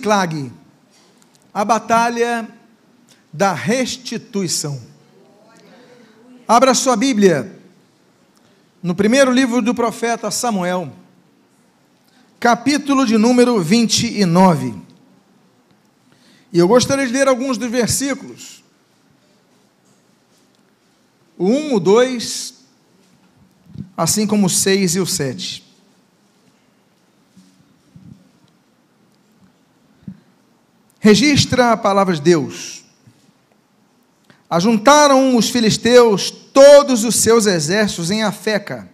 Clag, a batalha da restituição. Abra sua Bíblia no primeiro livro do profeta Samuel, capítulo de número 29. E eu gostaria de ler alguns dos versículos. O 1, o 2, assim como o 6 e o 7. Registra a palavra de Deus. Ajuntaram os filisteus todos os seus exércitos em Afeca,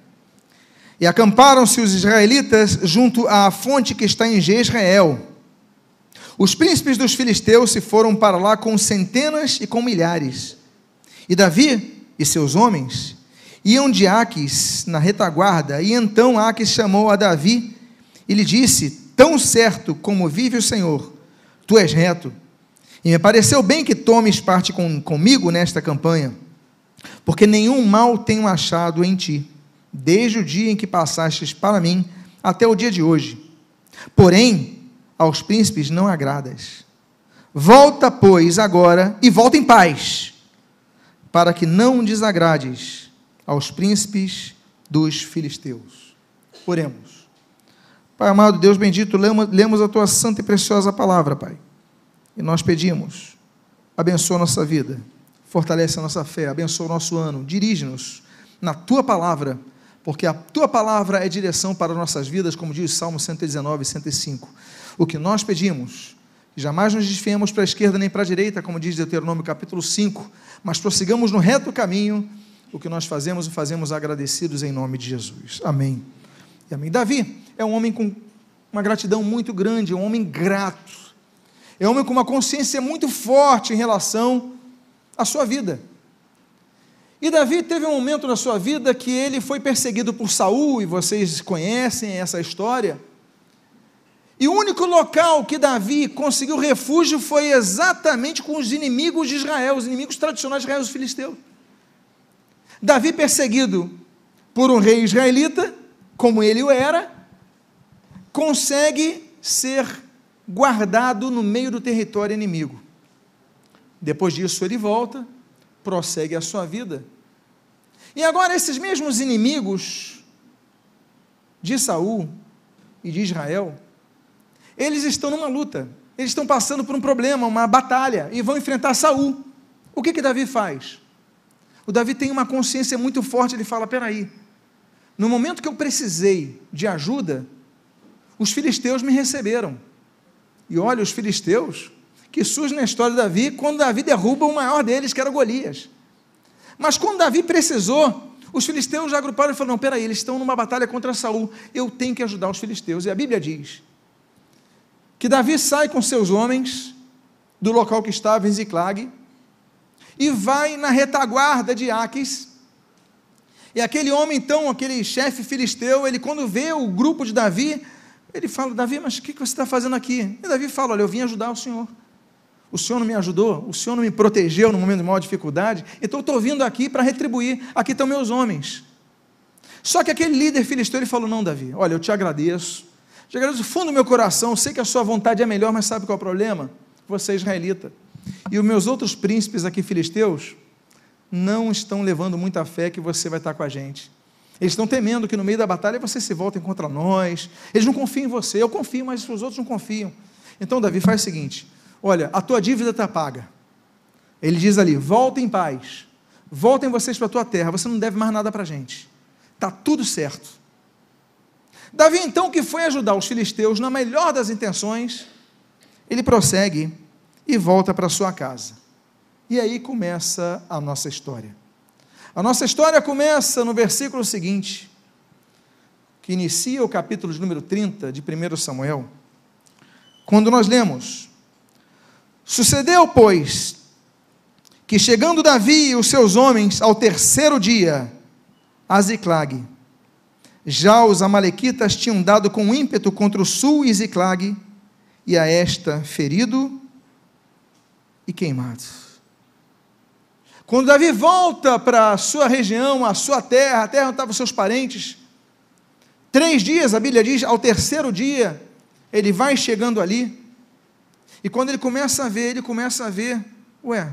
e acamparam-se os israelitas junto à fonte que está em Jezreel. Os príncipes dos filisteus se foram para lá com centenas e com milhares. E Davi e seus homens iam de Aques na retaguarda, e então Aques chamou a Davi e lhe disse: Tão certo como vive o Senhor, tu és reto. E me pareceu bem que tomes parte com, comigo nesta campanha, porque nenhum mal tenho achado em ti, desde o dia em que passastes para mim até o dia de hoje. Porém, aos príncipes não agradas. Volta, pois, agora e volta em paz, para que não desagrades aos príncipes dos filisteus. Oremos. Pai amado, Deus bendito, lemos a tua santa e preciosa palavra, Pai. E nós pedimos, abençoa a nossa vida, fortalece a nossa fé, abençoa o nosso ano, dirige-nos na tua palavra, porque a tua palavra é direção para nossas vidas, como diz o Salmo 119 e 105. O que nós pedimos, jamais nos desfiemos para a esquerda nem para a direita, como diz Deuteronômio capítulo 5, mas prossigamos no reto caminho, o que nós fazemos e fazemos agradecidos em nome de Jesus. Amém. E amém. Davi é um homem com uma gratidão muito grande, é um homem grato. É um homem com uma consciência muito forte em relação à sua vida. E Davi teve um momento na sua vida que ele foi perseguido por Saul, e vocês conhecem essa história. E o único local que Davi conseguiu refúgio foi exatamente com os inimigos de Israel, os inimigos tradicionais de Israel, os filisteus. Davi perseguido por um rei israelita, como ele o era, consegue ser guardado no meio do território inimigo. Depois disso, ele volta, prossegue a sua vida. E agora, esses mesmos inimigos de Saul e de Israel, eles estão numa luta, eles estão passando por um problema, uma batalha, e vão enfrentar Saul. O que que Davi faz? O Davi tem uma consciência muito forte, ele fala: peraí, no momento que eu precisei de ajuda, os filisteus me receberam. E olha, os filisteus, que surgem na história de Davi, quando Davi derruba o maior deles, que era Golias. Mas quando Davi precisou, os filisteus já agruparam e falaram: não, peraí, eles estão numa batalha contra Saul, eu tenho que ajudar os filisteus. E a Bíblia diz que Davi sai com seus homens do local que estava em Ziclag e vai na retaguarda de Aques e aquele homem, então, aquele chefe filisteu, ele quando vê o grupo de Davi, ele fala: Davi, mas o que você está fazendo aqui? E Davi fala: Olha, eu vim ajudar o Senhor. O Senhor não me ajudou, o Senhor não me protegeu no momento de maior dificuldade, então eu estou vindo aqui para retribuir. Aqui estão meus homens. Só que aquele líder filisteu, ele falou: Não, Davi, olha, eu te agradeço, te agradeço do fundo do meu coração, sei que a sua vontade é melhor, mas sabe qual é o problema? Você é israelita. E os meus outros príncipes aqui filisteus, não estão levando muita fé que você vai estar com a gente. Eles estão temendo que no meio da batalha você se volte contra nós. Eles não confiam em você. Eu confio, mas os outros não confiam. Então, Davi, faz o seguinte: olha, a tua dívida está paga. Ele diz ali: volta em paz. Voltem vocês para a tua terra. Você não deve mais nada para a gente. Está tudo certo. Davi, então, que foi ajudar os filisteus na melhor das intenções, ele prossegue e volta para sua casa. E aí começa a nossa história. A nossa história começa no versículo seguinte, que inicia o capítulo de número 30 de 1 Samuel, quando nós lemos: Sucedeu, pois, que chegando Davi e os seus homens ao terceiro dia a Ziclag, já os amalequitas tinham dado com ímpeto contra o sul e Ziclag, e a esta ferido e queimado. Quando Davi volta para a sua região, a sua terra, a terra onde estavam seus parentes, três dias, a Bíblia diz, ao terceiro dia, ele vai chegando ali, E quando ele começa a ver, ele começa a ver, ué,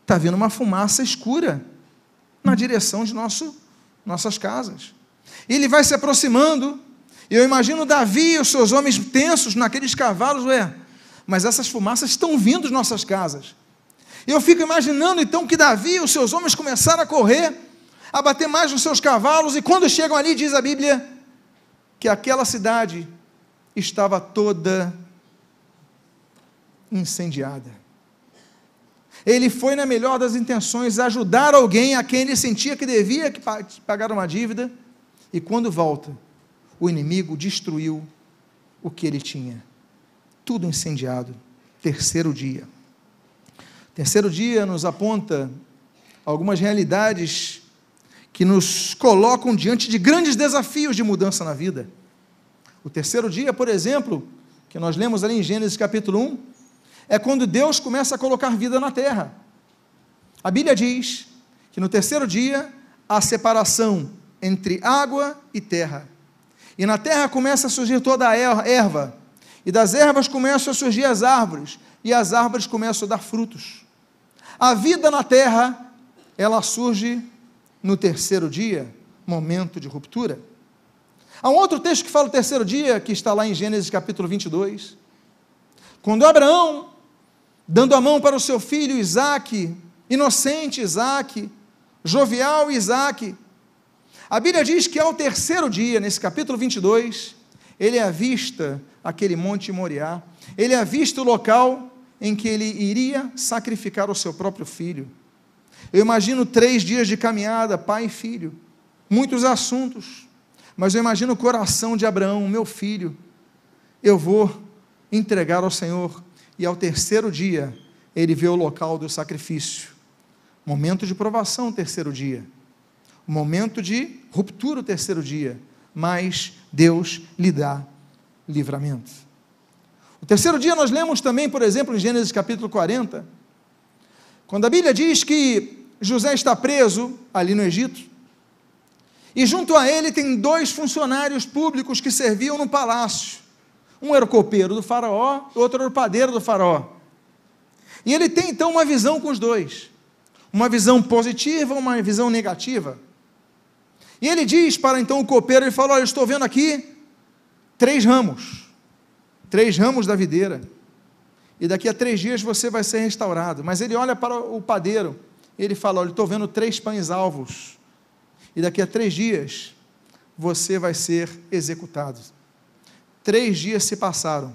está vindo uma fumaça escura na direção de nosso, nossas casas. E ele vai se aproximando, e eu imagino Davi e os seus homens tensos naqueles cavalos, ué, mas essas fumaças estão vindo de nossas casas. Eu fico imaginando então que Davi e os seus homens começaram a correr, a bater mais nos seus cavalos, e quando chegam ali, diz a Bíblia, que aquela cidade estava toda incendiada. Ele foi, na melhor das intenções, ajudar alguém a quem ele sentia que devia pagar uma dívida, e quando volta, o inimigo destruiu o que ele tinha. Tudo incendiado. Terceiro dia. Terceiro dia nos aponta algumas realidades que nos colocam diante de grandes desafios de mudança na vida. O terceiro dia, por exemplo, que nós lemos ali em Gênesis capítulo 1, é quando Deus começa a colocar vida na terra. A Bíblia diz que no terceiro dia há separação entre água e terra. E na terra começa a surgir toda a er-, erva, e das ervas começam a surgir as árvores, e as árvores começam a dar frutos. A vida na terra, ela surge no terceiro dia, momento de ruptura. Há um outro texto que fala o terceiro dia, que está lá em Gênesis capítulo 22. Quando Abraão, dando a mão para o seu filho Isaque, inocente Isaque, jovial Isaque, a Bíblia diz que ao terceiro dia, nesse capítulo 22, ele avista aquele monte Moriá, ele avista o local em que ele iria sacrificar o seu próprio filho. Eu imagino três dias de caminhada, pai e filho, muitos assuntos, mas eu imagino o coração de Abraão, meu filho, eu vou entregar ao Senhor, e ao terceiro dia ele vê o local do sacrifício. Momento de provação, terceiro dia momento de ruptura terceiro dia, mas Deus lhe dá livramento. O terceiro dia nós lemos também, por exemplo, em Gênesis capítulo 40, quando a Bíblia diz que José está preso ali no Egito, e junto a ele tem dois funcionários públicos que serviam no palácio. Um era o copeiro do faraó, outro era o padeiro do faraó. E ele tem então uma visão com os dois. Uma visão positiva, uma visão negativa. E ele diz para então o copeiro, ele fala, olha, eu estou vendo aqui três ramos, três ramos da videira, e daqui a três dias você vai ser restaurado. Mas ele olha para o padeiro, ele fala, olha, estou vendo três pães alvos, e daqui a três dias você vai ser executado. Três dias se passaram.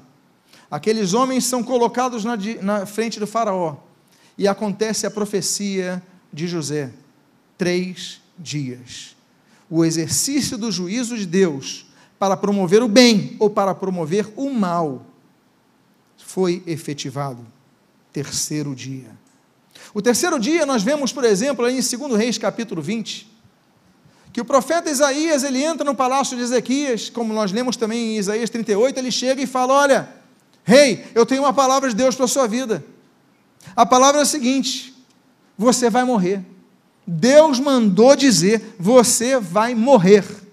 Aqueles homens são colocados na, na frente do faraó, e acontece a profecia de José. Três dias o exercício do juízo de Deus para promover o bem ou para promover o mal foi efetivado. Terceiro dia. O terceiro dia nós vemos, por exemplo, em 2 Reis capítulo 20, que o profeta Isaías, ele entra no palácio de Ezequias, como nós lemos também em Isaías 38, ele chega e fala: "Olha, rei, eu tenho uma palavra de Deus para a sua vida. A palavra é a seguinte: você vai morrer. Deus mandou dizer: você vai morrer.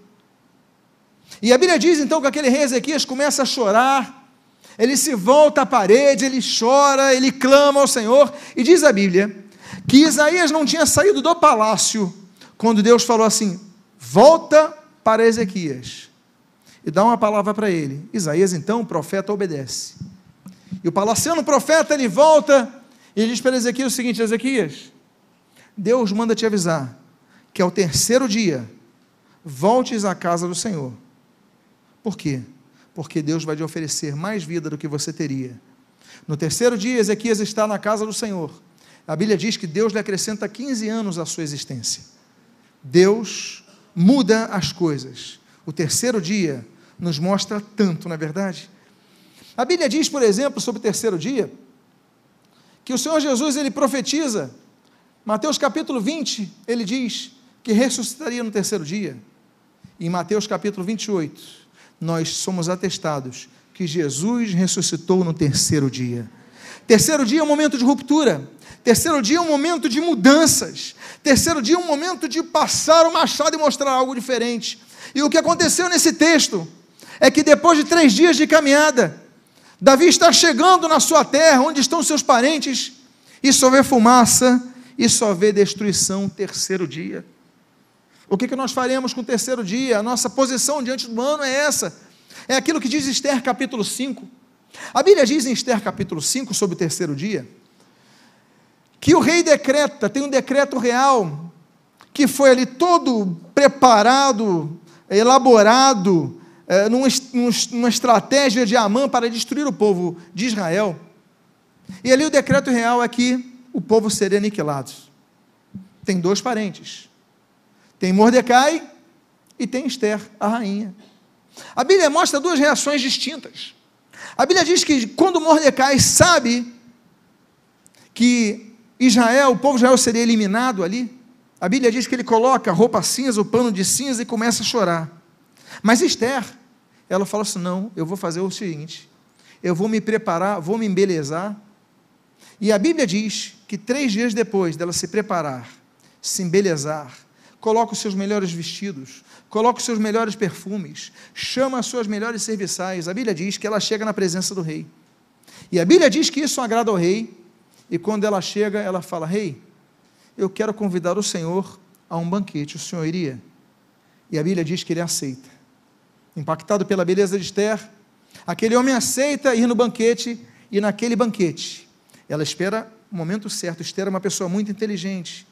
E a Bíblia diz então que aquele rei Ezequias começa a chorar, ele se volta à parede, ele chora, ele clama ao Senhor, e diz a Bíblia que Isaías não tinha saído do palácio quando Deus falou assim: volta para Ezequias e dá uma palavra para ele. Isaías então, o profeta, obedece. E o palaciano profeta ele volta e diz para Ezequias o seguinte: Ezequias, Deus manda te avisar que ao terceiro dia voltes à casa do Senhor. Por quê? Porque Deus vai te oferecer mais vida do que você teria. No terceiro dia, Ezequias está na casa do Senhor. A Bíblia diz que Deus lhe acrescenta 15 anos à sua existência. Deus muda as coisas. O terceiro dia nos mostra tanto, não é verdade? A Bíblia diz, por exemplo, sobre o terceiro dia, que o Senhor Jesus ele profetiza Mateus capítulo 20, ele diz que ressuscitaria no terceiro dia. Em Mateus capítulo 28, nós somos atestados que Jesus ressuscitou no terceiro dia. Terceiro dia é um momento de ruptura. Terceiro dia é um momento de mudanças. Terceiro dia é um momento de passar o machado e mostrar algo diferente. E o que aconteceu nesse texto é que depois de três dias de caminhada, Davi está chegando na sua terra, onde estão seus parentes, e só vê fumaça e só vê destruição terceiro dia. O que, que nós faremos com o terceiro dia? A nossa posição diante do ano é essa. É aquilo que diz Esther capítulo 5. A Bíblia diz em Esther capítulo 5 sobre o terceiro dia que o rei decreta, tem um decreto real, que foi ali todo preparado, elaborado, é, numa, numa estratégia de Amã para destruir o povo de Israel. E ali o decreto real é que o povo seria aniquilado. Tem dois parentes. Tem Mordecai e tem Esther, a rainha. A Bíblia mostra duas reações distintas. A Bíblia diz que quando Mordecai sabe que Israel, o povo de Israel seria eliminado ali, a Bíblia diz que ele coloca roupa cinza, o pano de cinza e começa a chorar. Mas Esther, ela fala assim: não, eu vou fazer o seguinte, eu vou me preparar, vou me embelezar. E a Bíblia diz que três dias depois dela se preparar, se embelezar, coloca os seus melhores vestidos, coloca os seus melhores perfumes, chama as suas melhores serviçais. A Bíblia diz que ela chega na presença do rei. E a Bíblia diz que isso agrada ao rei, e quando ela chega, ela fala: Rei, eu quero convidar o Senhor a um banquete, o Senhor iria? E a Bíblia diz que ele aceita. Impactado pela beleza de Esther, aquele homem aceita ir no banquete, e naquele banquete, ela espera o momento certo. Esther é uma pessoa muito inteligente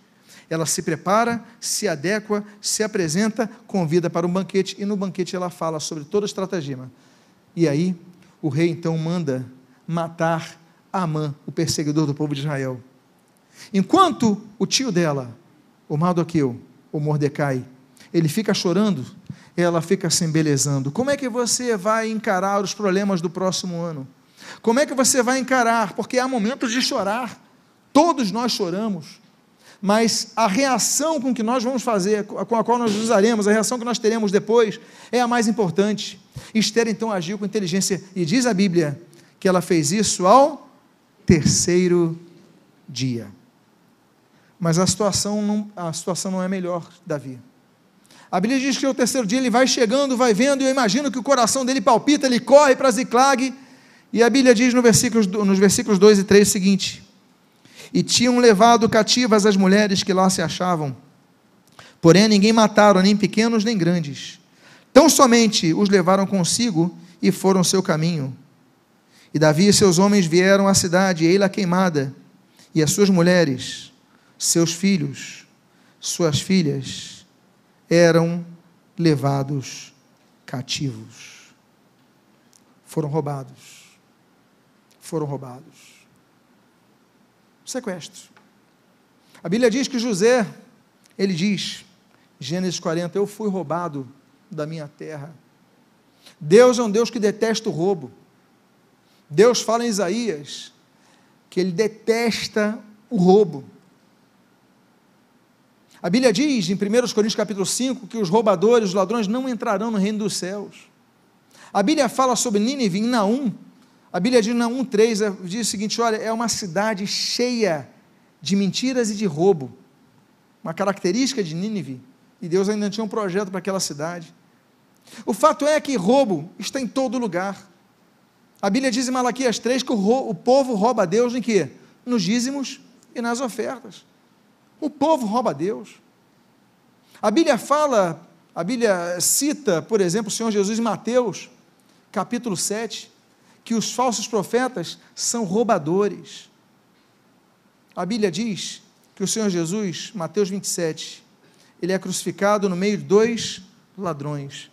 ela se prepara, se adequa, se apresenta, convida para um banquete, e no banquete ela fala sobre todo o estratagema. E aí, o rei então manda matar Amã, o perseguidor do povo de Israel. Enquanto o tio dela, o Mardoqueu, o Mordecai, ele fica chorando, ela fica se embelezando. Como é que você vai encarar os problemas do próximo ano? Como é que você vai encarar? Porque há momentos de chorar. Todos nós choramos mas a reação com que nós vamos fazer, com a qual nós usaremos, a reação que nós teremos depois, é a mais importante. Esther então agiu com inteligência, e diz a Bíblia que ela fez isso ao terceiro dia. Mas a situação não, a situação não é melhor, Davi. A Bíblia diz que o terceiro dia ele vai chegando, vai vendo, e eu imagino que o coração dele palpita, ele corre para Ziclag, e a Bíblia diz no versículos, nos versículos 2 e 3 o seguinte: e tinham levado cativas as mulheres que lá se achavam. Porém, ninguém mataram, nem pequenos nem grandes. Tão somente os levaram consigo e foram seu caminho. E Davi e seus homens vieram à cidade, ei-la queimada, e as suas mulheres, seus filhos, suas filhas, eram levados cativos. Foram roubados. Foram roubados sequestro. A Bíblia diz que José, ele diz, Gênesis 40, eu fui roubado da minha terra. Deus é um Deus que detesta o roubo. Deus fala em Isaías que ele detesta o roubo. A Bíblia diz em 1 Coríntios capítulo 5 que os roubadores, os ladrões não entrarão no reino dos céus. A Bíblia fala sobre Nínive em Naum, a Bíblia na 1,3, é, diz o seguinte: olha, é uma cidade cheia de mentiras e de roubo. Uma característica de Nínive. E Deus ainda tinha um projeto para aquela cidade. O fato é que roubo está em todo lugar. A Bíblia diz em Malaquias 3 que o, o povo rouba a Deus em quê? Nos dízimos e nas ofertas. O povo rouba a Deus. A Bíblia fala, a Bíblia cita, por exemplo, o Senhor Jesus em Mateus, capítulo 7, que os falsos profetas são roubadores. A Bíblia diz que o Senhor Jesus, Mateus 27, ele é crucificado no meio de dois ladrões.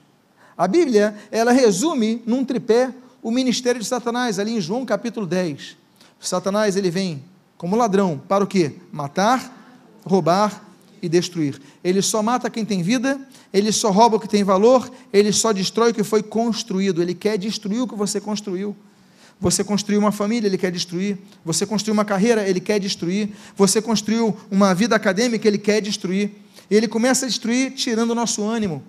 A Bíblia, ela resume num tripé o ministério de Satanás, ali em João capítulo 10. Satanás, ele vem como ladrão, para o quê? Matar, roubar e destruir. Ele só mata quem tem vida, ele só rouba o que tem valor, ele só destrói o que foi construído, ele quer destruir o que você construiu. Você construiu uma família, ele quer destruir. Você construiu uma carreira, ele quer destruir. Você construiu uma vida acadêmica, ele quer destruir. E ele começa a destruir tirando o nosso ânimo,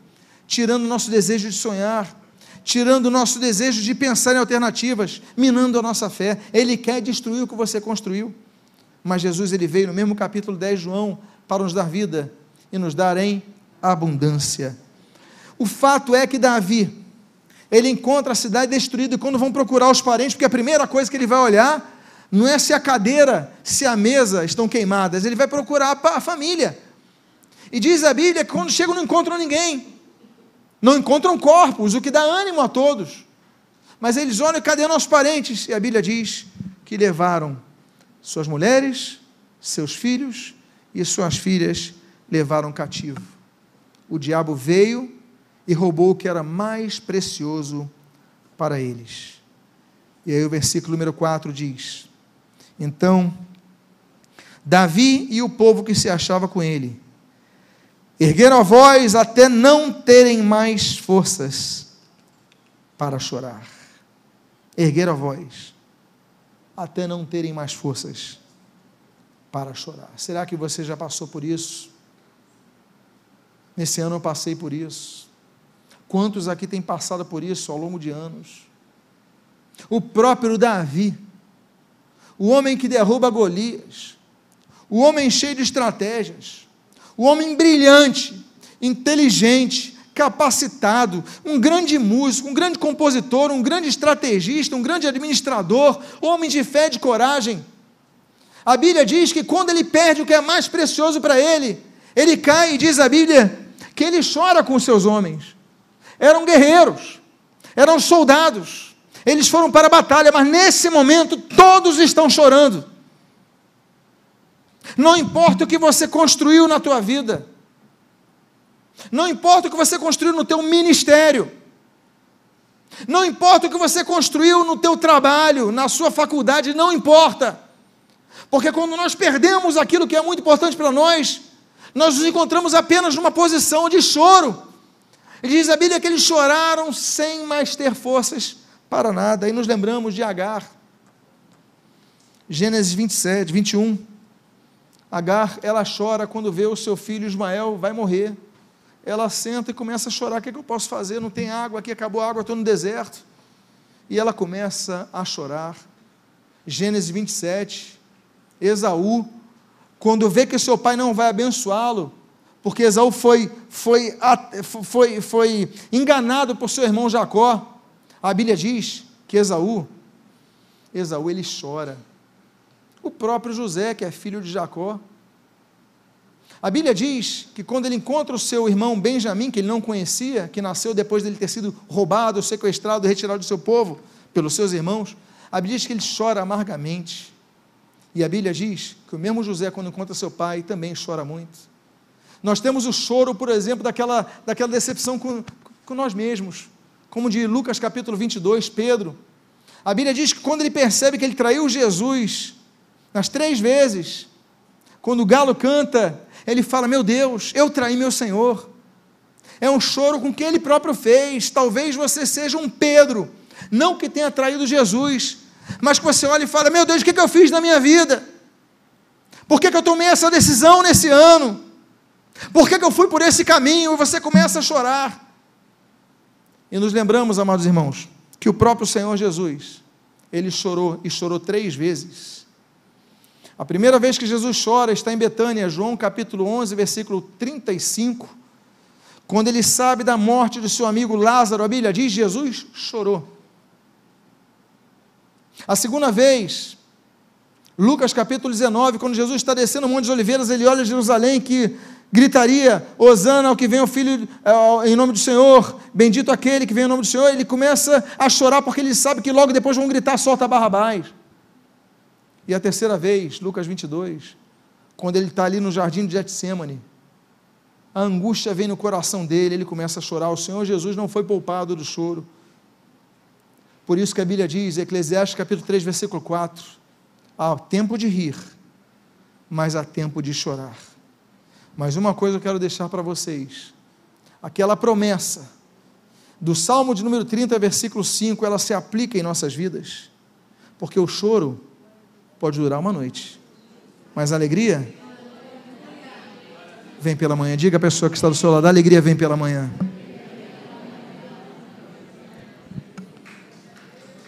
tirando o nosso desejo de sonhar, tirando o nosso desejo de pensar em alternativas, minando a nossa fé. Ele quer destruir o que você construiu. Mas Jesus ele veio no mesmo capítulo 10 de João para nos dar vida e nos dar em abundância. O fato é que Davi, ele encontra a cidade destruída e quando vão procurar os parentes, porque a primeira coisa que ele vai olhar não é se a cadeira, se a mesa estão queimadas, ele vai procurar a família. E diz a Bíblia que quando chegam não encontram ninguém, não encontram corpos, o que dá ânimo a todos. Mas eles olham, cadê nossos parentes? E a Bíblia diz que levaram suas mulheres, seus filhos e suas filhas levaram cativo. O diabo veio e roubou o que era mais precioso para eles. E aí o versículo número 4 diz: Então, Davi e o povo que se achava com ele ergueram a voz até não terem mais forças para chorar. Ergueram a voz até não terem mais forças para chorar. Será que você já passou por isso? Nesse ano eu passei por isso. Quantos aqui têm passado por isso ao longo de anos? O próprio Davi, o homem que derruba Golias, o homem cheio de estratégias, o homem brilhante, inteligente, capacitado, um grande músico, um grande compositor, um grande estrategista, um grande administrador, homem de fé e de coragem. A Bíblia diz que quando ele perde o que é mais precioso para ele, ele cai e diz a Bíblia que ele chora com os seus homens eram guerreiros, eram soldados, eles foram para a batalha, mas nesse momento todos estão chorando. Não importa o que você construiu na tua vida, não importa o que você construiu no teu ministério, não importa o que você construiu no teu trabalho, na sua faculdade, não importa. Porque quando nós perdemos aquilo que é muito importante para nós, nós nos encontramos apenas numa posição de choro. E diz a Bíblia que eles choraram sem mais ter forças para nada. Aí nos lembramos de Agar. Gênesis 27, 21. Agar, ela chora quando vê o seu filho Ismael vai morrer. Ela senta e começa a chorar: o que, é que eu posso fazer? Não tem água aqui, acabou a água, estou no deserto. E ela começa a chorar. Gênesis 27. Esaú, quando vê que seu pai não vai abençoá-lo, porque Esaú foi, foi, foi, foi enganado por seu irmão Jacó. A Bíblia diz que Esaú, Esaú ele chora. O próprio José, que é filho de Jacó. A Bíblia diz que quando ele encontra o seu irmão Benjamim, que ele não conhecia, que nasceu depois dele ter sido roubado, sequestrado, retirado do seu povo pelos seus irmãos, a Bíblia diz que ele chora amargamente. E a Bíblia diz que o mesmo José, quando encontra seu pai, também chora muito. Nós temos o choro, por exemplo, daquela, daquela decepção com, com nós mesmos. Como de Lucas capítulo 22, Pedro. A Bíblia diz que quando ele percebe que ele traiu Jesus, nas três vezes, quando o galo canta, ele fala: Meu Deus, eu traí meu Senhor. É um choro com que ele próprio fez. Talvez você seja um Pedro, não que tenha traído Jesus, mas que você olha e fala: Meu Deus, o que, que eu fiz na minha vida? Por que, que eu tomei essa decisão nesse ano? Por que, que eu fui por esse caminho? E você começa a chorar. E nos lembramos, amados irmãos, que o próprio Senhor Jesus, ele chorou e chorou três vezes. A primeira vez que Jesus chora está em Betânia, João capítulo 11, versículo 35. Quando ele sabe da morte do seu amigo Lázaro, a Bíblia diz: Jesus chorou. A segunda vez, Lucas capítulo 19, quando Jesus está descendo o Monte de Oliveiras, ele olha Jerusalém que gritaria: Hosana ao que vem o filho em nome do Senhor, bendito aquele que vem em nome do Senhor. Ele começa a chorar porque ele sabe que logo depois vão gritar: solta Barrabás. E a terceira vez, Lucas 22, quando ele está ali no jardim de Getsemane, a angústia vem no coração dele, ele começa a chorar. O Senhor Jesus não foi poupado do choro. Por isso que a Bíblia diz, Eclesiastes capítulo 3, versículo 4, há tempo de rir, mas há tempo de chorar. Mas uma coisa eu quero deixar para vocês: aquela promessa do Salmo de número 30, versículo 5, ela se aplica em nossas vidas, porque o choro pode durar uma noite, mas a alegria vem pela manhã. Diga a pessoa que está do seu lado: a alegria vem pela manhã.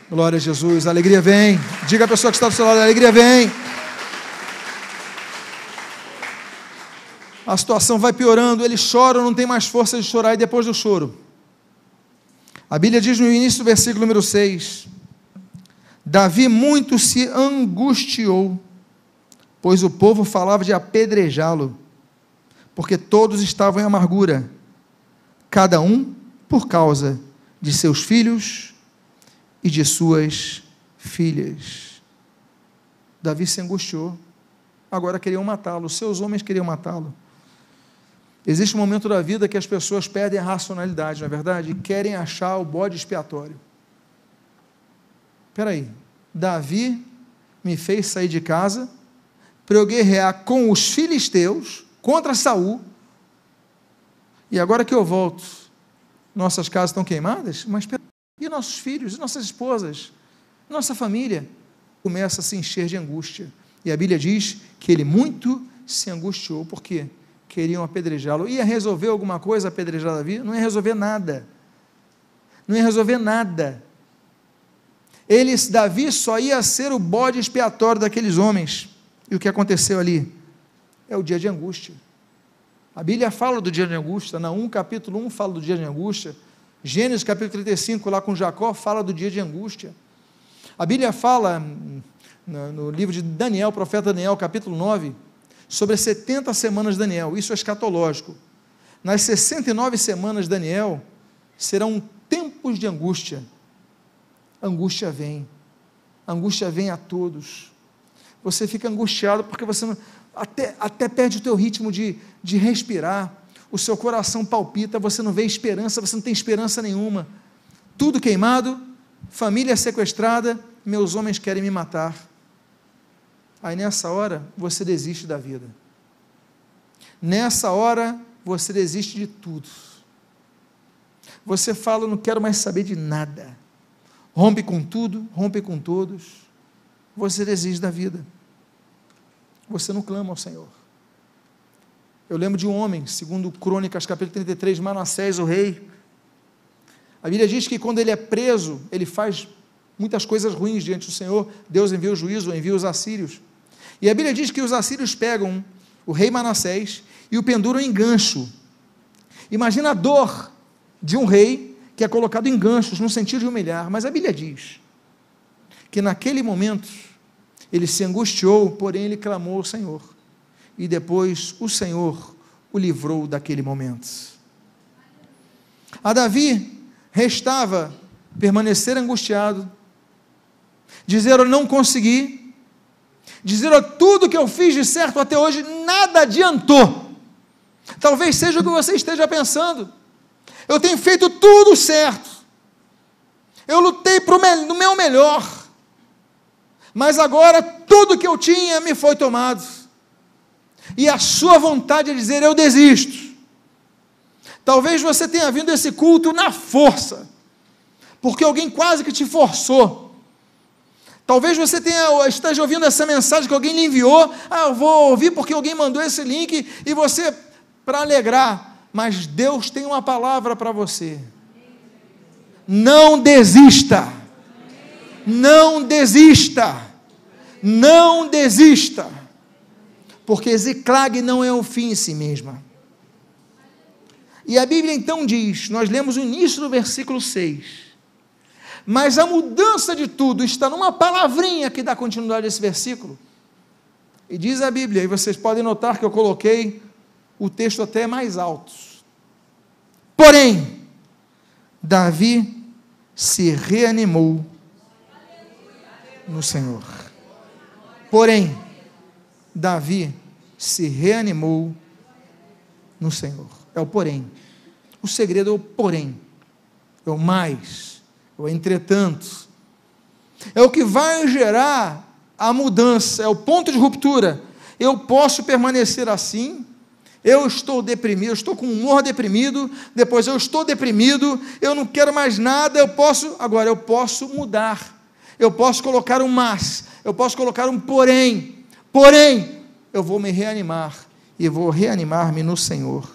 Glória a Jesus, a alegria vem. Diga a pessoa que está do seu lado: a alegria vem. a situação vai piorando, ele chora, não tem mais força de chorar, e depois do choro, A Bíblia diz no início do versículo número 6: Davi muito se angustiou, pois o povo falava de apedrejá-lo, porque todos estavam em amargura, cada um por causa de seus filhos e de suas filhas. Davi se angustiou, agora queriam matá-lo, seus homens queriam matá-lo. Existe um momento da vida que as pessoas perdem a racionalidade, não é verdade? E querem achar o bode expiatório. Espera aí, Davi me fez sair de casa para eu guerrear com os filisteus contra Saul. E agora que eu volto, nossas casas estão queimadas, mas e nossos filhos, e nossas esposas, nossa família começa a se encher de angústia. E a Bíblia diz que ele muito se angustiou, por quê? queriam apedrejá-lo. Ia resolver alguma coisa apedrejar Davi? Não ia resolver nada. Não ia resolver nada. Eles, Davi só ia ser o bode expiatório daqueles homens. E o que aconteceu ali? É o dia de angústia. A Bíblia fala do dia de angústia, na 1 capítulo 1 fala do dia de angústia. Gênesis capítulo 35, lá com Jacó, fala do dia de angústia. A Bíblia fala no livro de Daniel, profeta Daniel, capítulo 9, sobre as 70 semanas de Daniel, isso é escatológico. Nas 69 semanas de Daniel, serão tempos de angústia. angústia vem, angústia vem a todos. Você fica angustiado porque você não, até, até perde o teu ritmo de, de respirar, o seu coração palpita, você não vê esperança, você não tem esperança nenhuma. Tudo queimado, família sequestrada, meus homens querem me matar. Aí nessa hora você desiste da vida. Nessa hora você desiste de tudo. Você fala, não quero mais saber de nada. Rompe com tudo, rompe com todos. Você desiste da vida. Você não clama ao Senhor. Eu lembro de um homem, segundo Crônicas, capítulo 33, Manassés, o rei. A Bíblia diz que quando ele é preso, ele faz muitas coisas ruins diante do Senhor. Deus envia o juízo, envia os assírios. E a Bíblia diz que os assírios pegam o rei Manassés e o penduram em gancho. Imagina a dor de um rei que é colocado em ganchos no sentido de humilhar, mas a Bíblia diz que naquele momento ele se angustiou, porém ele clamou ao Senhor. E depois o Senhor o livrou daquele momento. A Davi restava permanecer angustiado, dizer: Eu não consegui, dizer ó, tudo que eu fiz de certo até hoje nada adiantou. Talvez seja o que você esteja pensando. Eu tenho feito tudo certo. Eu lutei no meu melhor. Mas agora tudo que eu tinha me foi tomado. E a sua vontade é dizer: Eu desisto. Talvez você tenha vindo esse culto na força, porque alguém quase que te forçou. Talvez você tenha, esteja ouvindo essa mensagem que alguém lhe enviou. Ah, eu vou ouvir porque alguém mandou esse link e você, para alegrar. Mas Deus tem uma palavra para você. Não desista. Não desista. Não desista. Porque Ziclag não é o fim em si mesma. E a Bíblia então diz, nós lemos o início do versículo 6 mas a mudança de tudo está numa palavrinha que dá continuidade a esse versículo. E diz a Bíblia, e vocês podem notar que eu coloquei o texto até mais alto. Porém, Davi se reanimou no Senhor. Porém, Davi se reanimou no Senhor. É o porém. O segredo é o porém. É o mais o entretanto. É o que vai gerar a mudança, é o ponto de ruptura. Eu posso permanecer assim, eu estou deprimido, eu estou com humor deprimido, depois eu estou deprimido, eu não quero mais nada, eu posso, agora eu posso mudar. Eu posso colocar um mas, eu posso colocar um porém. Porém, eu vou me reanimar e vou reanimar-me no Senhor.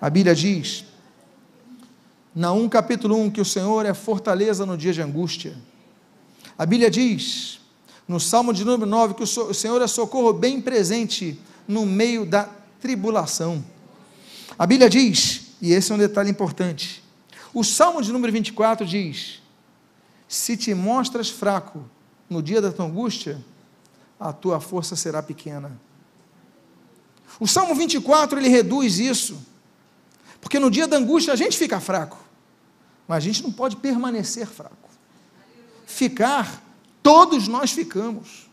A Bíblia diz na 1 capítulo 1 que o Senhor é fortaleza no dia de angústia. A Bíblia diz, no Salmo de número 9, que o Senhor é socorro bem presente no meio da tribulação. A Bíblia diz, e esse é um detalhe importante: O Salmo de número 24 diz: Se te mostras fraco no dia da tua angústia, a tua força será pequena. O Salmo 24 ele reduz isso, porque no dia da angústia a gente fica fraco, mas a gente não pode permanecer fraco. Ficar, todos nós ficamos.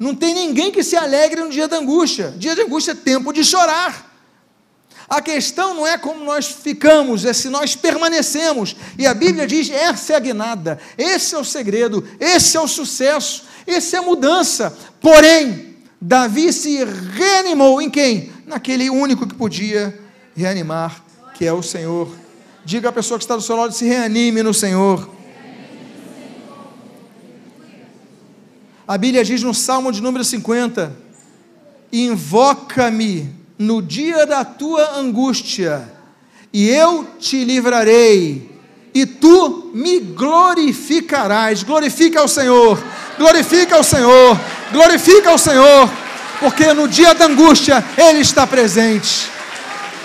Não tem ninguém que se alegre no dia da angústia. Dia de angústia é tempo de chorar. A questão não é como nós ficamos, é se nós permanecemos. E a Bíblia diz: essa é a guinada, esse é o segredo, esse é o sucesso, essa é a mudança. Porém, Davi se reanimou em quem? Naquele único que podia reanimar, que é o Senhor. Diga à pessoa que está do seu lado: se reanime no Senhor. A Bíblia diz no Salmo de número 50: Invoca-me no dia da tua angústia, e eu te livrarei, e tu me glorificarás. Glorifica ao Senhor, glorifica ao Senhor, glorifica ao Senhor, porque no dia da angústia Ele está presente.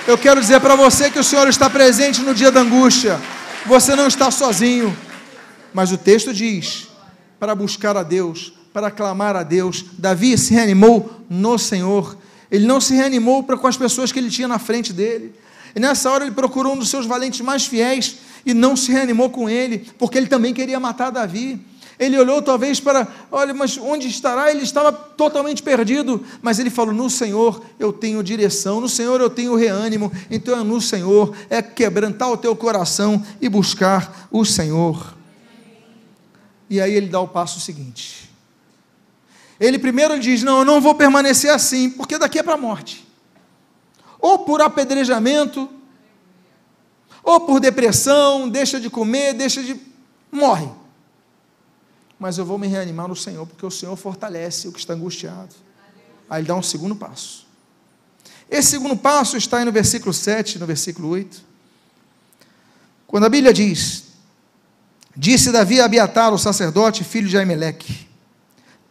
Eu quero dizer para você que o Senhor está presente no dia da angústia, você não está sozinho, mas o texto diz: para buscar a Deus, para clamar a Deus, Davi se reanimou no Senhor ele não se reanimou para com as pessoas que ele tinha na frente dele. E nessa hora ele procurou um dos seus valentes mais fiéis e não se reanimou com ele, porque ele também queria matar Davi. Ele olhou talvez para, olha, mas onde estará? Ele estava totalmente perdido, mas ele falou: No Senhor eu tenho direção, no Senhor eu tenho reânimo, então é no Senhor, é quebrantar o teu coração e buscar o Senhor. E aí ele dá o passo seguinte: ele primeiro diz: Não, eu não vou permanecer assim, porque daqui é para a morte. Ou por apedrejamento, ou por depressão, deixa de comer, deixa de. morre. Mas eu vou me reanimar no Senhor, porque o Senhor fortalece o que está angustiado. Aí ele dá um segundo passo. Esse segundo passo está aí no versículo 7, no versículo 8. Quando a Bíblia diz: Disse Davi a Abiatar, o sacerdote, filho de Aimeleque: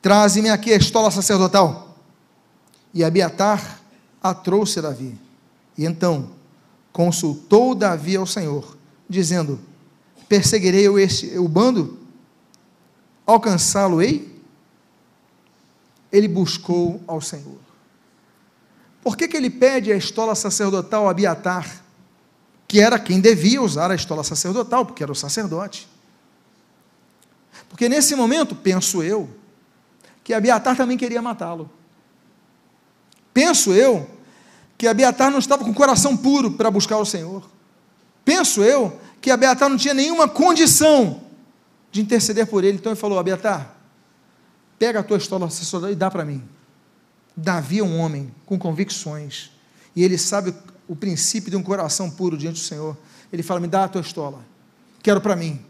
Traze-me aqui a estola sacerdotal. E Abiatar a trouxe a Davi. E então consultou Davi ao Senhor, dizendo: Perseguirei eu este, o bando? Alcançá-lo-ei? Ele buscou ao Senhor. Por que, que ele pede a estola sacerdotal a Abiatar? Que era quem devia usar a estola sacerdotal, porque era o sacerdote. Porque nesse momento, penso eu, que Abiatar também queria matá-lo. Penso eu que Abiatar não estava com o coração puro para buscar o Senhor. Penso eu que Abiatar não tinha nenhuma condição de interceder por ele. Então ele falou: Abiatar, pega a tua estola e dá para mim. Davi é um homem com convicções e ele sabe o princípio de um coração puro diante do Senhor. Ele fala: Me dá a tua estola, quero para mim.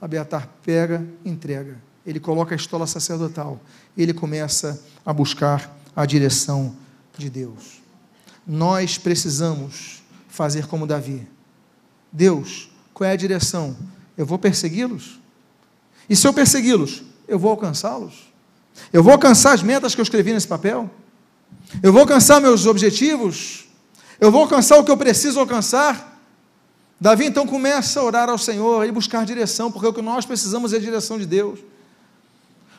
Abiatar pega, entrega ele coloca a estola sacerdotal, ele começa a buscar a direção de Deus. Nós precisamos fazer como Davi. Deus, qual é a direção? Eu vou persegui-los? E se eu persegui-los, eu vou alcançá-los? Eu vou alcançar as metas que eu escrevi nesse papel? Eu vou alcançar meus objetivos? Eu vou alcançar o que eu preciso alcançar? Davi então começa a orar ao Senhor e buscar direção, porque o que nós precisamos é a direção de Deus.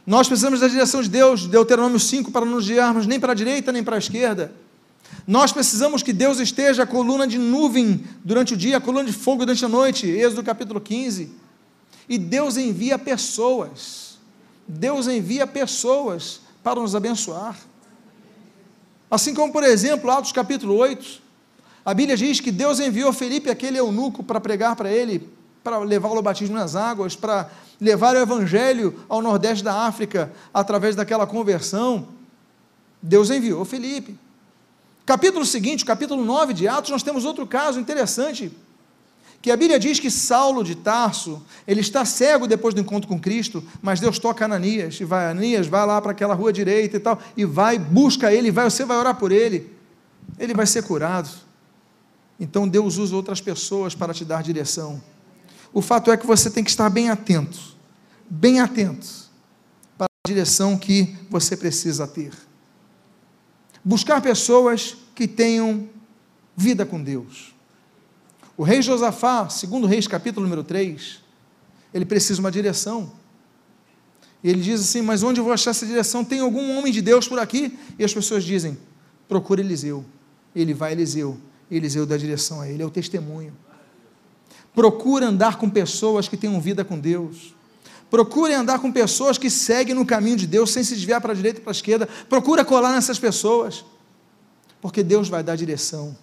Nós precisamos da direção de Deus, Deuteronômio 5, para não nos guiarmos nem para a direita nem para a esquerda. Nós precisamos que Deus esteja a coluna de nuvem durante o dia, a coluna de fogo durante a noite, Êxodo capítulo 15. E Deus envia pessoas, Deus envia pessoas para nos abençoar. Assim como, por exemplo, Atos capítulo 8, a Bíblia diz que Deus enviou Felipe, aquele eunuco, para pregar para ele, para levá-lo ao batismo nas águas, para levar o evangelho ao nordeste da África através daquela conversão. Deus enviou Felipe. Capítulo seguinte, capítulo 9 de Atos, nós temos outro caso interessante, que a Bíblia diz que Saulo de Tarso, ele está cego depois do encontro com Cristo, mas Deus toca Ananias, e vai, Ananias, vai lá para aquela rua direita e tal, e vai, busca ele, vai, você vai orar por ele, ele vai ser curado. Então Deus usa outras pessoas para te dar direção. O fato é que você tem que estar bem atento, bem atento para a direção que você precisa ter. Buscar pessoas que tenham vida com Deus. O rei Josafá, segundo Reis, capítulo número 3, ele precisa uma direção. E ele diz assim: Mas onde eu vou achar essa direção? Tem algum homem de Deus por aqui? E as pessoas dizem: Procura Eliseu. Ele vai a Eliseu. Eliseu dá direção a ele, é o testemunho. Procura andar com pessoas que tenham vida com Deus. Procure andar com pessoas que seguem no caminho de Deus sem se desviar para a direita e para a esquerda. Procura colar nessas pessoas. Porque Deus vai dar direção.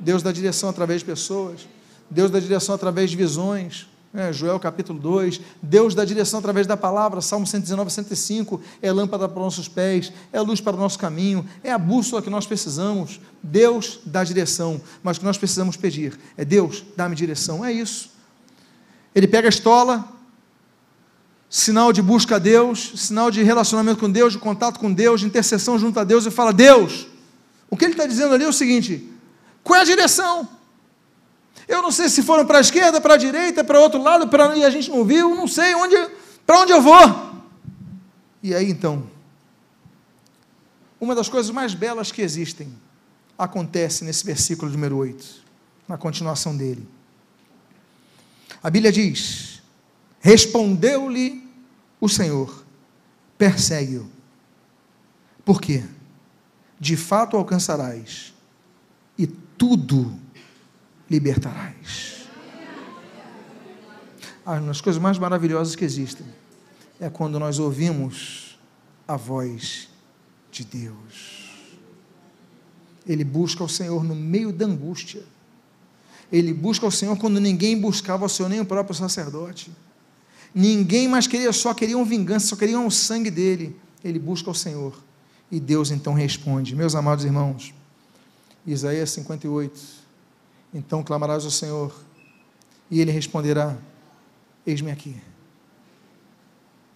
Deus dá direção através de pessoas. Deus dá direção através de visões. É, Joel capítulo 2, Deus dá direção através da palavra, Salmo 119, 105, é lâmpada para os nossos pés, é luz para o nosso caminho, é a bússola que nós precisamos. Deus dá direção, mas o que nós precisamos pedir é Deus, dá-me direção. É isso. Ele pega a estola, sinal de busca a Deus, sinal de relacionamento com Deus, de contato com Deus, de intercessão junto a Deus, e fala: Deus, o que ele está dizendo ali é o seguinte: qual é a direção? Eu não sei se foram para a esquerda, para a direita, para outro lado, para e a gente não viu, não sei onde, para onde eu vou. E aí então, uma das coisas mais belas que existem acontece nesse versículo número 8, na continuação dele. A Bíblia diz: Respondeu-lhe o Senhor: Persegue-o. Por quê? De fato alcançarás, e tudo libertarás. Uma das coisas mais maravilhosas que existem é quando nós ouvimos a voz de Deus. Ele busca o Senhor no meio da angústia. Ele busca o Senhor quando ninguém buscava o Senhor, nem o próprio sacerdote. Ninguém mais queria, só queriam vingança, só queriam o sangue dele. Ele busca o Senhor. E Deus então responde. Meus amados irmãos, Isaías 58, então clamarás ao Senhor, e Ele responderá: Eis-me aqui.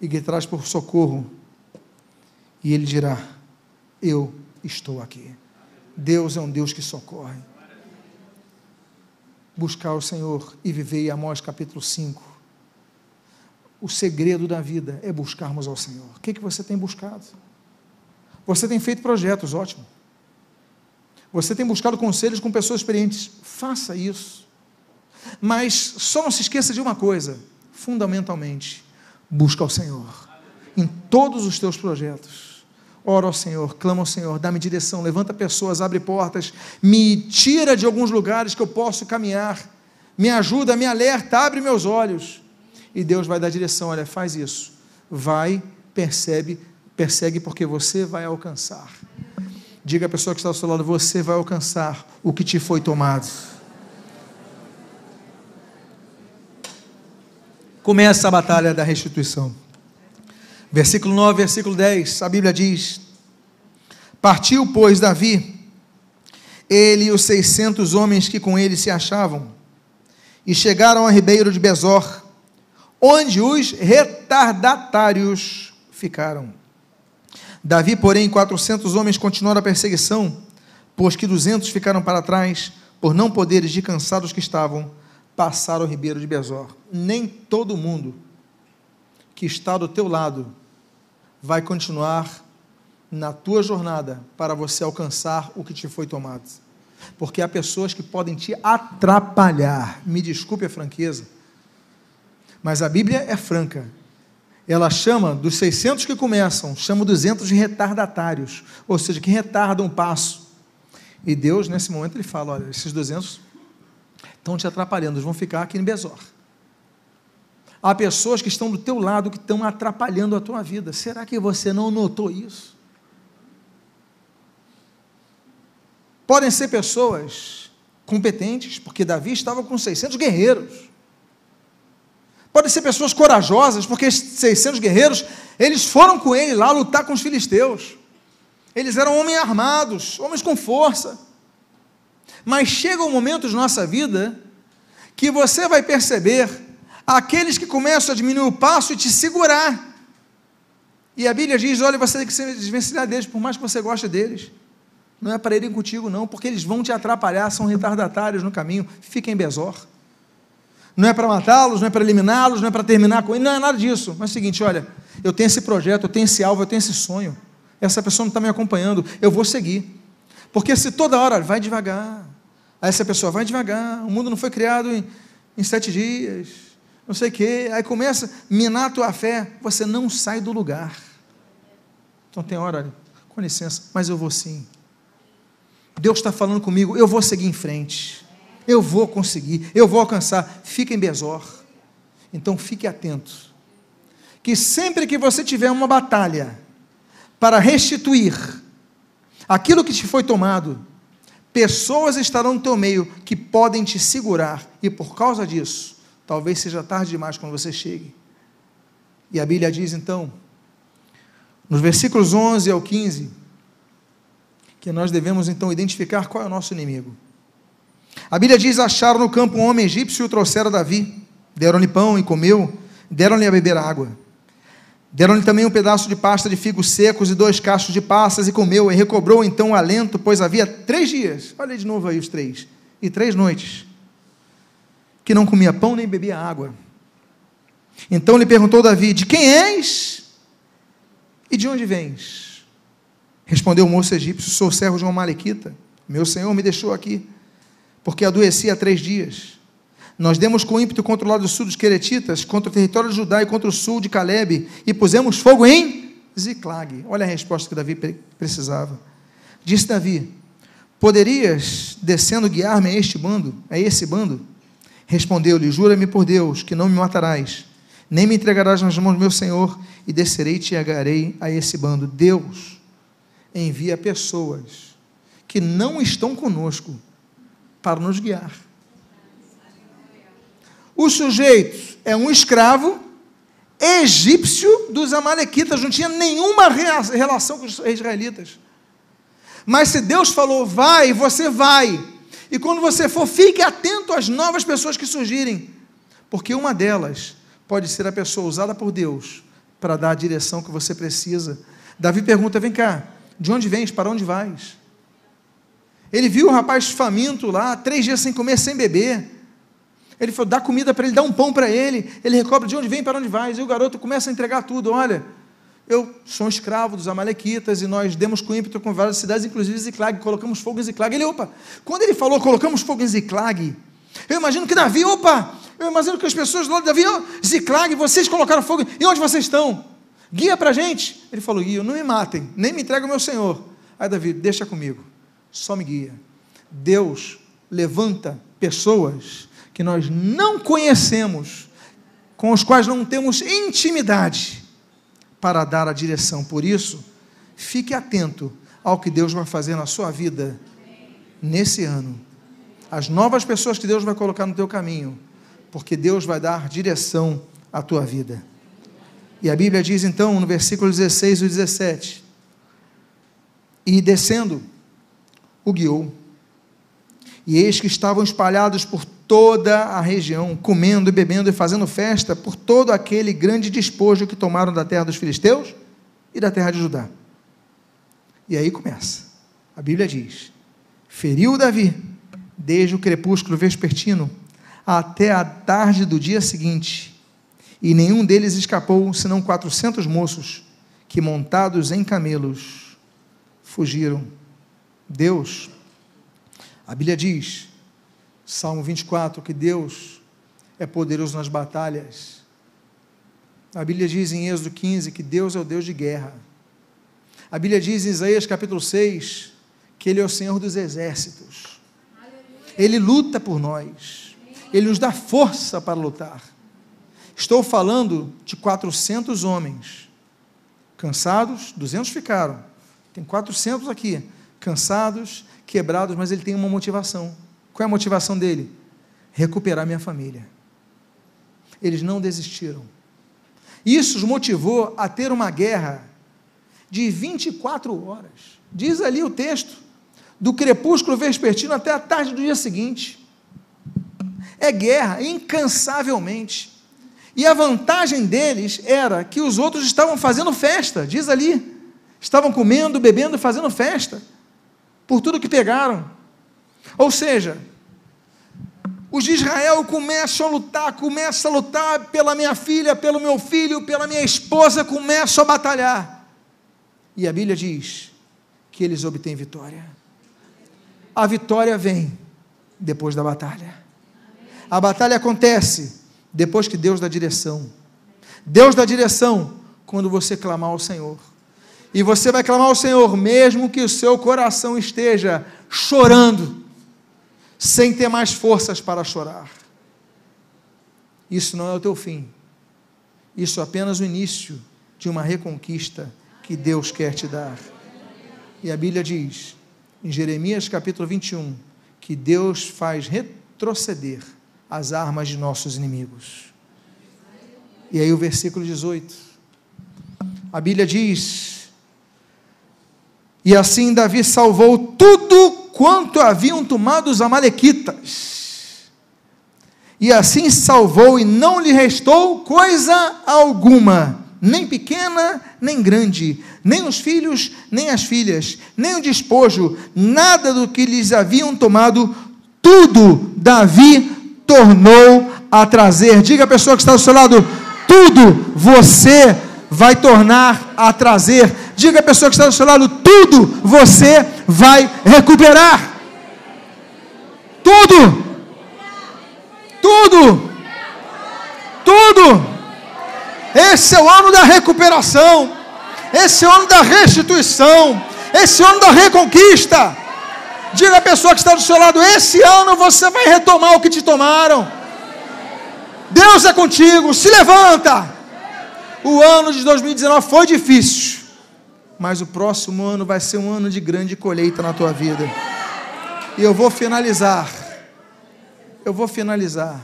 E gritarás por socorro, e Ele dirá: Eu estou aqui. Deus é um Deus que socorre. Buscar o Senhor e viver Amós capítulo 5. O segredo da vida é buscarmos ao Senhor. O que, é que você tem buscado? Você tem feito projetos, ótimo. Você tem buscado conselhos com pessoas experientes. Faça isso. Mas só não se esqueça de uma coisa: fundamentalmente, busca ao Senhor em todos os teus projetos. Ora ao Senhor, clama ao Senhor, dá-me direção, levanta pessoas, abre portas, me tira de alguns lugares que eu posso caminhar, me ajuda, me alerta, abre meus olhos. E Deus vai dar direção, olha, faz isso. Vai, percebe, persegue porque você vai alcançar. Diga à pessoa que está ao seu lado: você vai alcançar o que te foi tomado. Começa a batalha da restituição. Versículo 9, versículo 10, a Bíblia diz: Partiu, pois, Davi, ele e os seiscentos homens que com ele se achavam, e chegaram a ribeiro de Bezor, onde os retardatários ficaram. Davi, porém, 400 homens continuaram a perseguição, pois que 200 ficaram para trás, por não poderes de cansados que estavam, passaram o ribeiro de Bezor. Nem todo mundo que está do teu lado vai continuar na tua jornada para você alcançar o que te foi tomado. Porque há pessoas que podem te atrapalhar. Me desculpe a franqueza, mas a Bíblia é franca ela chama dos 600 que começam, chama 200 de retardatários, ou seja, que retardam o passo. E Deus, nesse momento, ele fala: olha, esses 200 estão te atrapalhando, eles vão ficar aqui em Bezor. Há pessoas que estão do teu lado que estão atrapalhando a tua vida. Será que você não notou isso? Podem ser pessoas competentes, porque Davi estava com 600 guerreiros. Podem ser pessoas corajosas, porque esses 600 guerreiros, eles foram com ele lá lutar com os filisteus. Eles eram homens armados, homens com força. Mas chega um momento de nossa vida que você vai perceber aqueles que começam a diminuir o passo e te segurar. E a Bíblia diz: olha, você tem que se desvencilhar deles, por mais que você goste deles. Não é para irem contigo, não, porque eles vão te atrapalhar, são retardatários no caminho. Fiquem em Bezor. Não é para matá-los, não é para eliminá-los, não é para terminar com ele, não é nada disso. Mas é o seguinte: olha, eu tenho esse projeto, eu tenho esse alvo, eu tenho esse sonho. Essa pessoa não está me acompanhando, eu vou seguir. Porque se toda hora, vai devagar, Aí essa pessoa vai devagar, o mundo não foi criado em, em sete dias, não sei o quê. Aí começa minar a tua fé, você não sai do lugar. Então tem hora, olha, com licença, mas eu vou sim. Deus está falando comigo, eu vou seguir em frente. Eu vou conseguir, eu vou alcançar. Fica em Besor. Então fique atento. Que sempre que você tiver uma batalha para restituir aquilo que te foi tomado, pessoas estarão no teu meio que podem te segurar, e por causa disso, talvez seja tarde demais quando você chegue. E a Bíblia diz então, nos versículos 11 ao 15, que nós devemos então identificar qual é o nosso inimigo. A Bíblia diz: acharam no campo um homem egípcio e o trouxeram a Davi. Deram-lhe pão e comeu, deram-lhe a beber água. Deram-lhe também um pedaço de pasta de figos secos e dois cachos de passas, e comeu, e recobrou então o alento, pois havia três dias, olha de novo aí os três, e três noites, que não comia pão nem bebia água. Então lhe perguntou Davi: De quem és? E de onde vens? Respondeu o moço egípcio: Sou servo de uma malequita. Meu senhor me deixou aqui, porque adoeci há três dias. Nós demos com ímpeto contra o lado sul dos Queretitas, contra o território de Judá e contra o sul de Caleb, e pusemos fogo em Ziclag. Olha a resposta que Davi precisava. Disse Davi: Poderias, descendo, guiar-me a este bando, a esse bando? Respondeu-lhe: Jura-me por Deus que não me matarás, nem me entregarás nas mãos do meu senhor, e descerei e te agarei a esse bando. Deus envia pessoas que não estão conosco para nos guiar. O sujeito é um escravo egípcio dos Amalequitas, não tinha nenhuma relação com os israelitas. Mas se Deus falou, vai, você vai. E quando você for, fique atento às novas pessoas que surgirem, porque uma delas pode ser a pessoa usada por Deus para dar a direção que você precisa. Davi pergunta: vem cá, de onde vens? Para onde vais? Ele viu o rapaz faminto lá, três dias sem comer, sem beber. Ele falou: dá comida para ele, dá um pão para ele. Ele recobra de onde vem, para onde vai. E o garoto começa a entregar tudo. Olha, eu sou um escravo dos Amalequitas e nós demos com ímpeto com várias cidades, inclusive Ziclag, colocamos fogo em Ziclag. Ele, opa, quando ele falou colocamos fogo em Ziclag, eu imagino que Davi, opa, eu imagino que as pessoas lá, Davi, oh, Ziclag, vocês colocaram fogo, e onde vocês estão? Guia para a gente. Ele falou, guia, não me matem, nem me entregue o meu Senhor. Aí Davi, deixa comigo, só me guia. Deus levanta pessoas que nós não conhecemos, com os quais não temos intimidade, para dar a direção. Por isso, fique atento ao que Deus vai fazer na sua vida nesse ano. As novas pessoas que Deus vai colocar no teu caminho, porque Deus vai dar direção à tua vida. E a Bíblia diz então, no versículo 16 e 17: E descendo, o guiou. E eis que estavam espalhados por toda a região, comendo e bebendo e fazendo festa por todo aquele grande despojo que tomaram da terra dos filisteus e da terra de Judá. E aí começa. A Bíblia diz: Feriu Davi, desde o crepúsculo vespertino até a tarde do dia seguinte, e nenhum deles escapou, senão quatrocentos moços que, montados em camelos, fugiram. Deus, a Bíblia diz, Salmo 24, que Deus é poderoso nas batalhas. A Bíblia diz em Êxodo 15 que Deus é o Deus de guerra. A Bíblia diz em Isaías capítulo 6 que Ele é o Senhor dos exércitos. Ele luta por nós. Ele nos dá força para lutar. Estou falando de 400 homens. Cansados, 200 ficaram. Tem 400 aqui. Cansados, quebrados, mas ele tem uma motivação. Qual é a motivação dele? Recuperar minha família. Eles não desistiram. Isso os motivou a ter uma guerra de 24 horas. Diz ali o texto, do crepúsculo vespertino até a tarde do dia seguinte. É guerra incansavelmente. E a vantagem deles era que os outros estavam fazendo festa, diz ali. Estavam comendo, bebendo, fazendo festa, por tudo que pegaram. Ou seja, os de Israel começam a lutar, começam a lutar pela minha filha, pelo meu filho, pela minha esposa, começam a batalhar. E a Bíblia diz que eles obtêm vitória. A vitória vem depois da batalha. A batalha acontece depois que Deus dá direção. Deus dá direção quando você clamar ao Senhor. E você vai clamar ao Senhor, mesmo que o seu coração esteja chorando, sem ter mais forças para chorar. Isso não é o teu fim. Isso é apenas o início de uma reconquista que Deus quer te dar. E a Bíblia diz, em Jeremias capítulo 21, que Deus faz retroceder as armas de nossos inimigos. E aí o versículo 18. A Bíblia diz: E assim Davi salvou tudo quanto haviam tomado os amalequitas. E assim salvou e não lhe restou coisa alguma, nem pequena, nem grande, nem os filhos, nem as filhas, nem o despojo, nada do que lhes haviam tomado, tudo Davi tornou a trazer. Diga a pessoa que está do seu lado: tudo você vai tornar a trazer. Diga a pessoa que está do seu lado: tudo você vai recuperar. Tudo. Tudo. Tudo. Esse é o ano da recuperação. Esse é o ano da restituição. Esse é o ano da reconquista. Diga a pessoa que está do seu lado: esse ano você vai retomar o que te tomaram. Deus é contigo. Se levanta. O ano de 2019 foi difícil, mas o próximo ano vai ser um ano de grande colheita na tua vida. E eu vou finalizar. Eu vou finalizar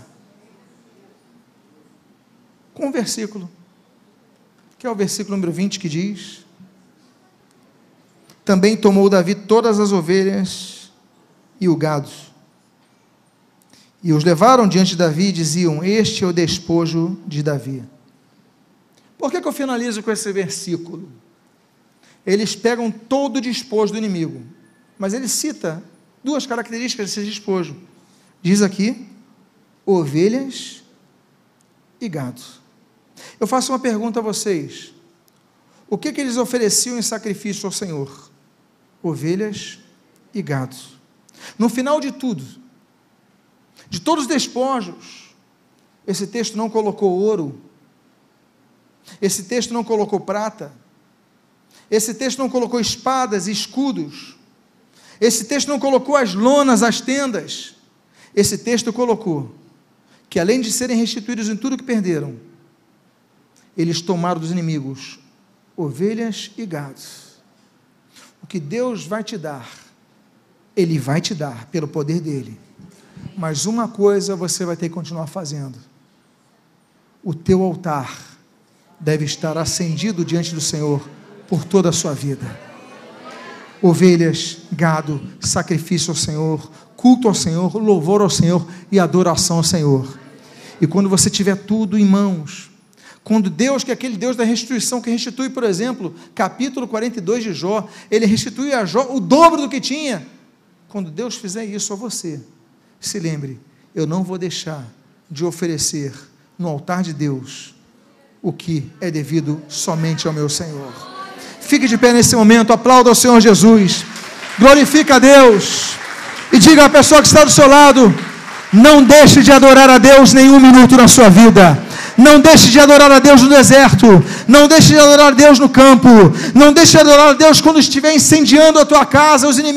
com um versículo que é o versículo número 20 que diz: Também tomou Davi todas as ovelhas e o gado, e os levaram diante de Davi e diziam: Este é o despojo de Davi. Por que, que eu finalizo com esse versículo? Eles pegam todo o despojo do inimigo, mas ele cita duas características desse despojo. Diz aqui: ovelhas e gados. Eu faço uma pergunta a vocês: o que, que eles ofereciam em sacrifício ao Senhor? Ovelhas e gados. No final de tudo, de todos os despojos, esse texto não colocou ouro, esse texto não colocou prata, esse texto não colocou espadas e escudos, esse texto não colocou as lonas, as tendas, esse texto colocou que além de serem restituídos em tudo que perderam, eles tomaram dos inimigos ovelhas e gados. O que Deus vai te dar, Ele vai te dar pelo poder dEle. Mas uma coisa você vai ter que continuar fazendo: o teu altar deve estar acendido diante do Senhor por toda a sua vida. Ovelhas, gado, sacrifício ao Senhor, culto ao Senhor, louvor ao Senhor e adoração ao Senhor. E quando você tiver tudo em mãos, quando Deus, que é aquele Deus da restituição, que restitui, por exemplo, capítulo 42 de Jó, ele restitui a Jó o dobro do que tinha. Quando Deus fizer isso a você, se lembre, eu não vou deixar de oferecer no altar de Deus o que é devido somente ao meu Senhor. Fique de pé nesse momento, aplauda ao Senhor Jesus, glorifica a Deus e diga à pessoa que está do seu lado: não deixe de adorar a Deus nenhum minuto na sua vida. Não deixe de adorar a Deus no deserto. Não deixe de adorar a Deus no campo. Não deixe de adorar a Deus quando estiver incendiando a tua casa, os inimigos